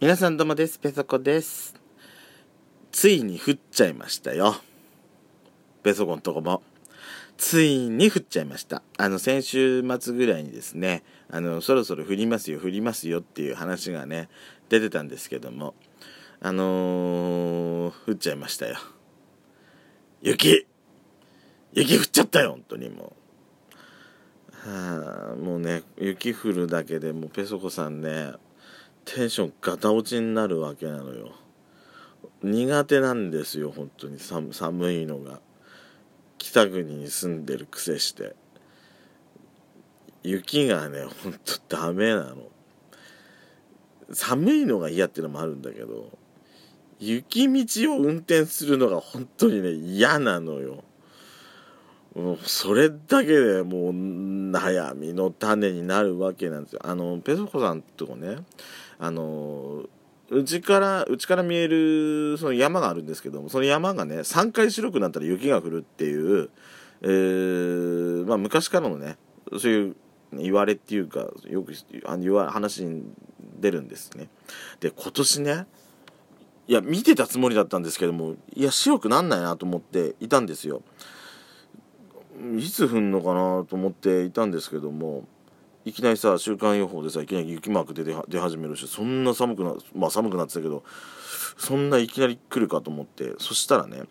皆さんどうもです。ペソコです。ついに降っちゃいましたよ。ペソコのとこも。ついに降っちゃいました。あの、先週末ぐらいにですね、あの、そろそろ降りますよ、降りますよっていう話がね、出てたんですけども、あのー、降っちゃいましたよ。雪雪降っちゃったよ、本当にもう。はあ、もうね、雪降るだけでもうペソコさんね、テンションガタ落ちになるわけなのよ。苦手なんですよ本当に。寒寒いのが。北国に住んでる癖して。雪がねほんとダメなの。寒いのが嫌ってのもあるんだけど雪道を運転するのが本当にね嫌なのよ。もうそれだけでもう悩みの種になるわけなんですよ。あのペソコさんとこねあのうちからうちから見えるその山があるんですけどもその山がね3回白くなったら雪が降るっていう、えーまあ、昔からのねそういう言われっていうかよくあの言わ話に出るんですね。で今年ねいや見てたつもりだったんですけどもいや白くなんないなと思っていたんですよ。いつ降んのかなと思っていたんですけどもいきなりさ週間予報でさいきなり雪マークで出出始めるしそんな寒くなまあ寒くなってたけどそんないきなり来るかと思ってそしたらね、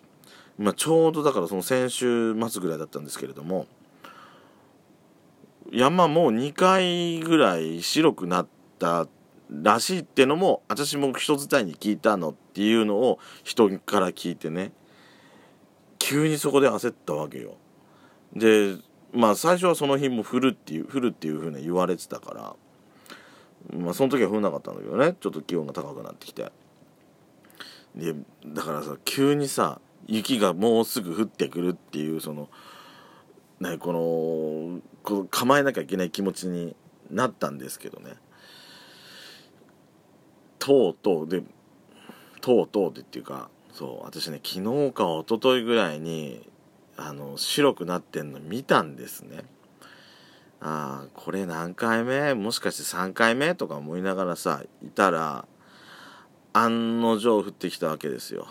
まあ、ちょうどだからその先週末ぐらいだったんですけれども山もう2回ぐらい白くなったらしいってのも私も人伝いに聞いたのっていうのを人から聞いてね急にそこで焦ったわけよ。でまあ最初はその日も降るっていう降るっていうふうに言われてたからまあその時は降んなかったんだけどねちょっと気温が高くなってきて。でだからさ急にさ雪がもうすぐ降ってくるっていうそのねこのこの構えなきゃいけない気持ちになったんですけどね。とうとうでとうとうでっていうかそう私ね昨日か一昨日ぐらいにあの白くなってんの見たんですね。ああこれ何回目？もしかして3回目とか思いながらさいたら案の定降ってきたわけですよ。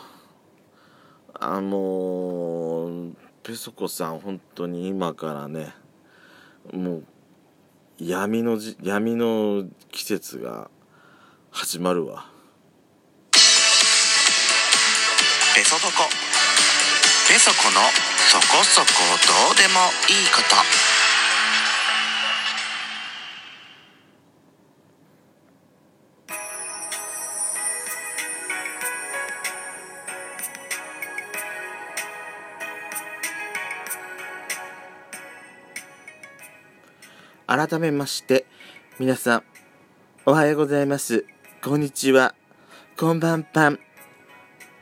あもうペソコさん本当に今からねもう闇のじ闇の季節が始まるわ。ペソコ。ペソコのそこそこどうでもいいこと。改めまして皆さんおはようございます。こんにちは。こんばんぱん。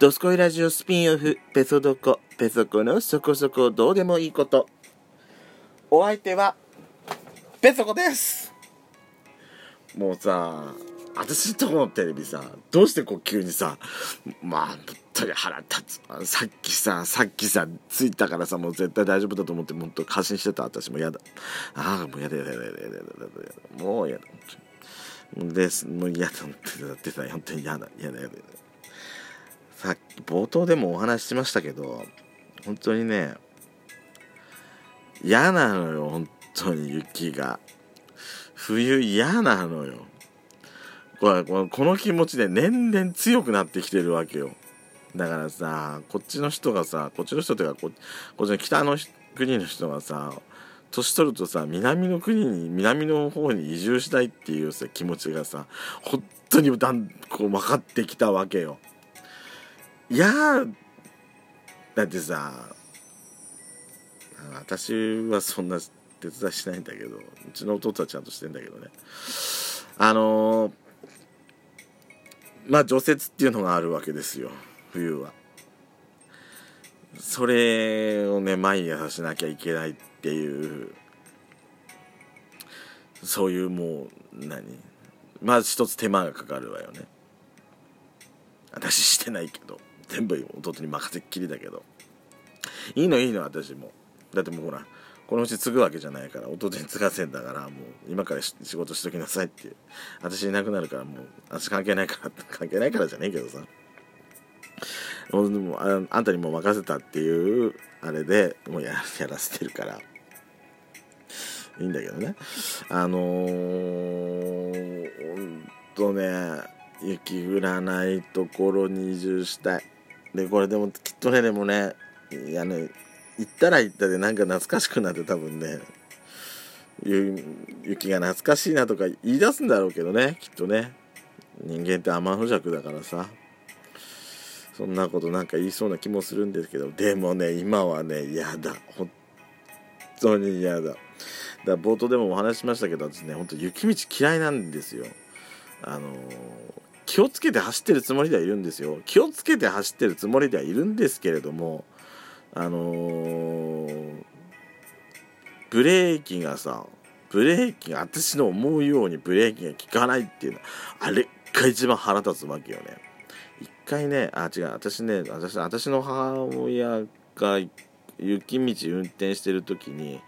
ドスコイラジオスピンオフペソドコペソコのそこそこどうでもいいこと。お相手はペソコです。もうさ私のとこのテレビさどうしてこう急にさまあ本当に腹立つ。さっきささっきさ着いたからさもう絶対大丈夫だと思って本当過信してた私も嫌だ。ああもう嫌だ嫌だ嫌だ嫌だ嫌だ嫌だ。もう嫌だ。です。もう嫌だってだってさ本当に嫌だ嫌だ嫌だ。さっき冒頭でもお話ししましたけど本当にね嫌なのよ本当に雪が。冬嫌なのよ。これこの気持ちで年々強くなってきてるわけよ。だからさこっちの人がさこっちの人っていうかここっちの北の国の人がさ年取るとさ南の国に南の方に移住したいっていうさ気持ちがさ本当にだんこう分かってきたわけよ。いやだってさ私はそんな手伝いしないんだけどうちの弟はちゃんとしてんだけどね。あのー、まあ除雪っていうのがあるわけですよ冬は。それをね毎朝しなきゃいけないっていうそういうもう何まず一つ手間がかかるわよね。私してないけど。全部弟に任せっきりだけど。いいのいいの私も。だってもうほらこのうち継ぐわけじゃないから弟に継がせんだからもう今から仕事しときなさいって。私いなくなるからもう私関係ないから 関係ないからじゃねえけどさ。もうああんたにも任せたっていうあれでもうややらせてるから。いいんだけどね。あのー、ほんとね雪降らないところに移住したい。でこれでもきっとねでもねいやね行ったら行ったでなんか懐かしくなって多分ね雪が懐かしいなとか言い出すんだろうけどねきっとね。人間って天の弱だからさ。そんなことなんか言いそうな気もするんですけど。でもね今はね嫌だ。本当に嫌だ。だから冒頭でもお話ししましたけど私ね本当雪道嫌いなんですよ。あの、気をつけて走ってるつもりではいるんですよ。気をつけて走ってるつもりではいるんですけれどもあのー、ブレーキがさブレーキが私の思うようにブレーキが効かないっていうのあれが一番腹立つわけよね。一回ねあ違う私ね私私の母親が雪道運転してる時に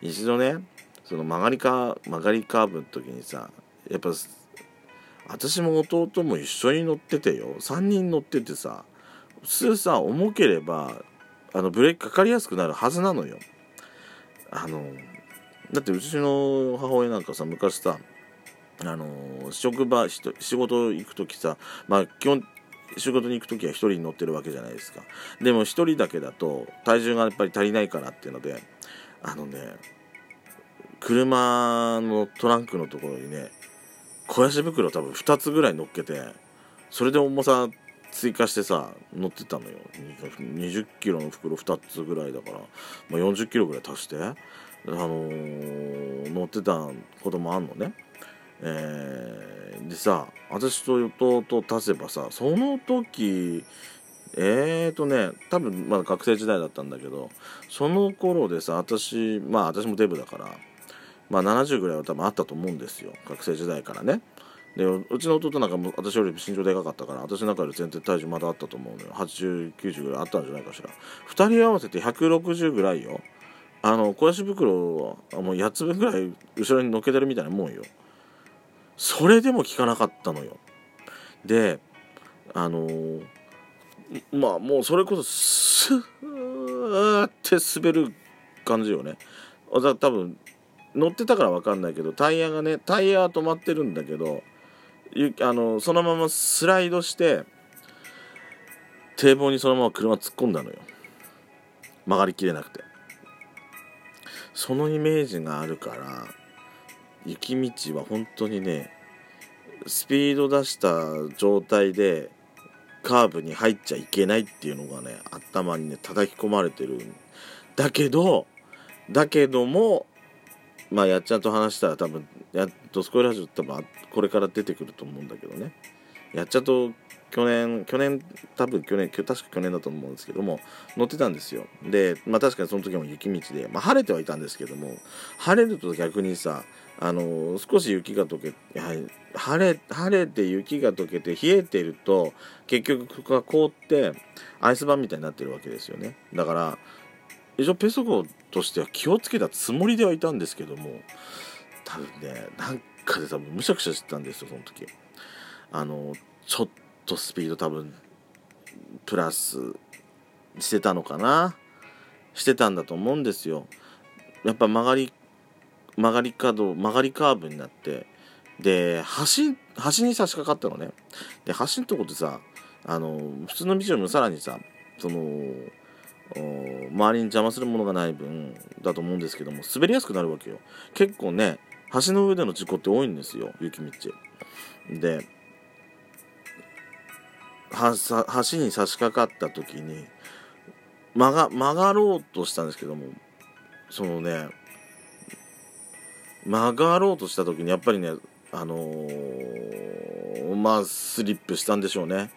一度ねその曲がりか曲がりカーブの時にさやっぱ私も弟も一緒に乗っててよ。3人乗っててさ普通さ重ければあのブレーキかかりやすくなるはずなのよ。あのだってうちの母親なんかさ昔さあの職場仕事行く時さまあ基本仕事に行く時は1人乗ってるわけじゃないですか。でも1人だけだと体重がやっぱり足りないからっていうのであのね車のトランクのところにね肥やし袋多分2つぐらい乗っけてそれで重さ追加してさ乗ってたのよ。20キロの袋2つぐらいだから、まあ、40キロぐらい足してあのー、乗ってたこともあんのね。えー、でさ私と弟足せばさその時えーとね多分まだ学生時代だったんだけどその頃でさ私まあ私もデブだからまあ70ぐらいは多分あったと思うんですよ。学生時代からね。でうちの弟なんかも私より身長でかかったから私の中より全然体重まだあったと思うのよ。8090ぐらいあったんじゃないかしら。2人合わせて160ぐらいよ。あの肥やし袋はもう8つ分ぐらい後ろにのっけてるみたいなもんよ。それでも効かなかったのよ。であのー、まあもうそれこそスーって滑る感じよね。多分乗ってたから分かんないけどタイヤがねタイヤは止まってるんだけどあのそのままスライドして堤防にそのまま車突っ込んだのよ。曲がりきれなくて。そのイメージがあるから雪道は本当にねスピード出した状態でカーブに入っちゃいけないっていうのがね頭にね叩き込まれてるだけどだけどもまあやっちゃんと話したら多分やドスコイラジオ多分これから出てくると思うんだけどね。やっちゃんと去年去年多分去年確か去年だと思うんですけども乗ってたんですよ。でまあ確かにその時も雪道で、まあ、晴れてはいたんですけども晴れると逆にさあの少し雪が溶けやはい、晴れ晴れて雪が溶けて冷えてると結局ここが凍ってアイスバーンみたいになってるわけですよね。だから一応ペソコとしては気をつけたつもりではいたんですけども多分ねなんかで多分むしゃくしゃしてたんですよその時。あのちょっとスピード多分プラスしてたのかな？してたんだと思うんですよ。やっぱ曲がり曲がり角曲がりカーブになってで橋橋に差し掛かったのね。で橋のとこってさあの普通の道よりもさらにさその周りに邪魔するものがない分だと思うんですけども滑りやすくなるわけよ。結構ね橋の上での事故って多いんですよ雪道。で橋に差し掛かった時に曲が曲がろうとしたんですけどもそのね曲がろうとした時にやっぱりねあのー、まあスリップしたんでしょうね。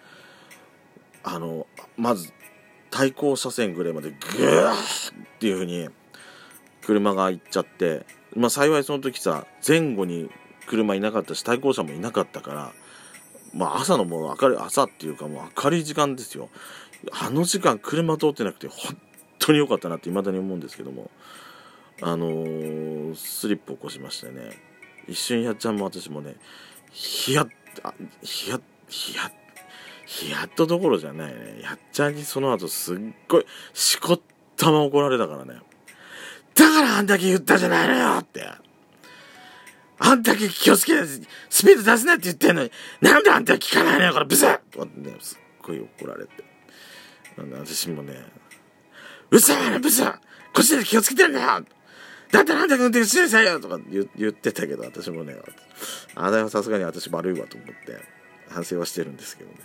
あのまず対向車線ぐらいまでグーっていう風に車が行っちゃってまあ幸いその時さ前後に車いなかったし対向車もいなかったからまあ朝のもう明るい朝っていうかもう明るい時間ですよ。あの時間車通ってなくて本当に良かったなって未だに思うんですけども。あのー、スリップ起こしましてね。一瞬やっちゃんも私もねヒヤッヒヤッヒヤッヒヤッとどころじゃないね。やっちゃんにその後すっごいしこったま怒られたからね。だからあんだけ言ったじゃないのよって。あんだけ気をつけてスピード出すないって言ってんのに。なんであんた聞かないのよこれ。ブスとかってねすっごい怒られて。なんで私もねうそやブスこっちで気をつけてんだよ。だってなんで運転しなさいよとか言言ってたけど、私もね、あれはさすがに私悪いわと思って、反省はしてるんですけどね。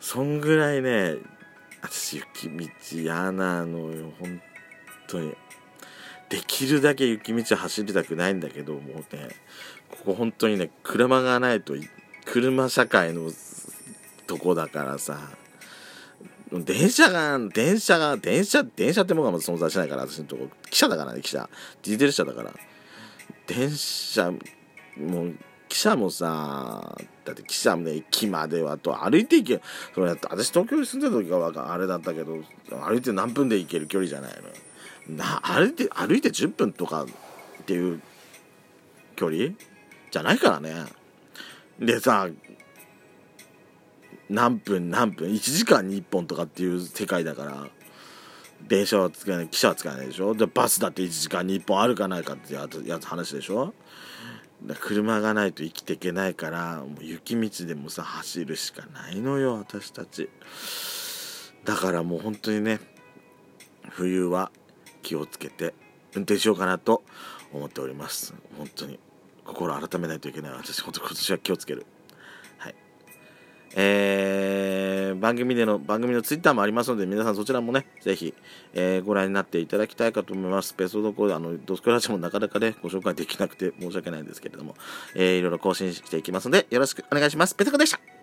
そんぐらいね、私雪道嫌なのよ、本当に。できるだけ雪道走りたくないんだけど、もうね、ここ本当にね、車がないと、車社会のとこだからさ、電車が、電車が、電車、電車ってものが存在しないから、私のとこ、汽車だからね、汽車。ディーゼル車だから。電車、もう、汽車もさ、だって汽車もね、駅まではと歩いて行け、それ私東京に住んでた時があれだったけど、歩いて何分で行ける距離じゃないの。な、歩いて、歩いて10分とかっていう距離じゃないからね。でさ、何分何分1時間に1本とかっていう世界だから電車は使えない汽車は使えないでしょ。でバスだって1時間に1本あるかないかってやつやつ話でしょ。車がないと生きていけないからもう雪道でもさ走るしかないのよ私たち。だからもう本当にね冬は気をつけて運転しようかなと思っております。本当に心改めないといけない。私本当今年は気をつける。えー、番組での、番組のツイッターもありますので、皆さんそちらもね、ぜひ、えー、ご覧になっていただきたいかと思います。ペソドコ、あの、ドスクラジもなかなかね、ご紹介できなくて申し訳ないんですけれども、えー、いろいろ更新していきますので、よろしくお願いします。ペソコでした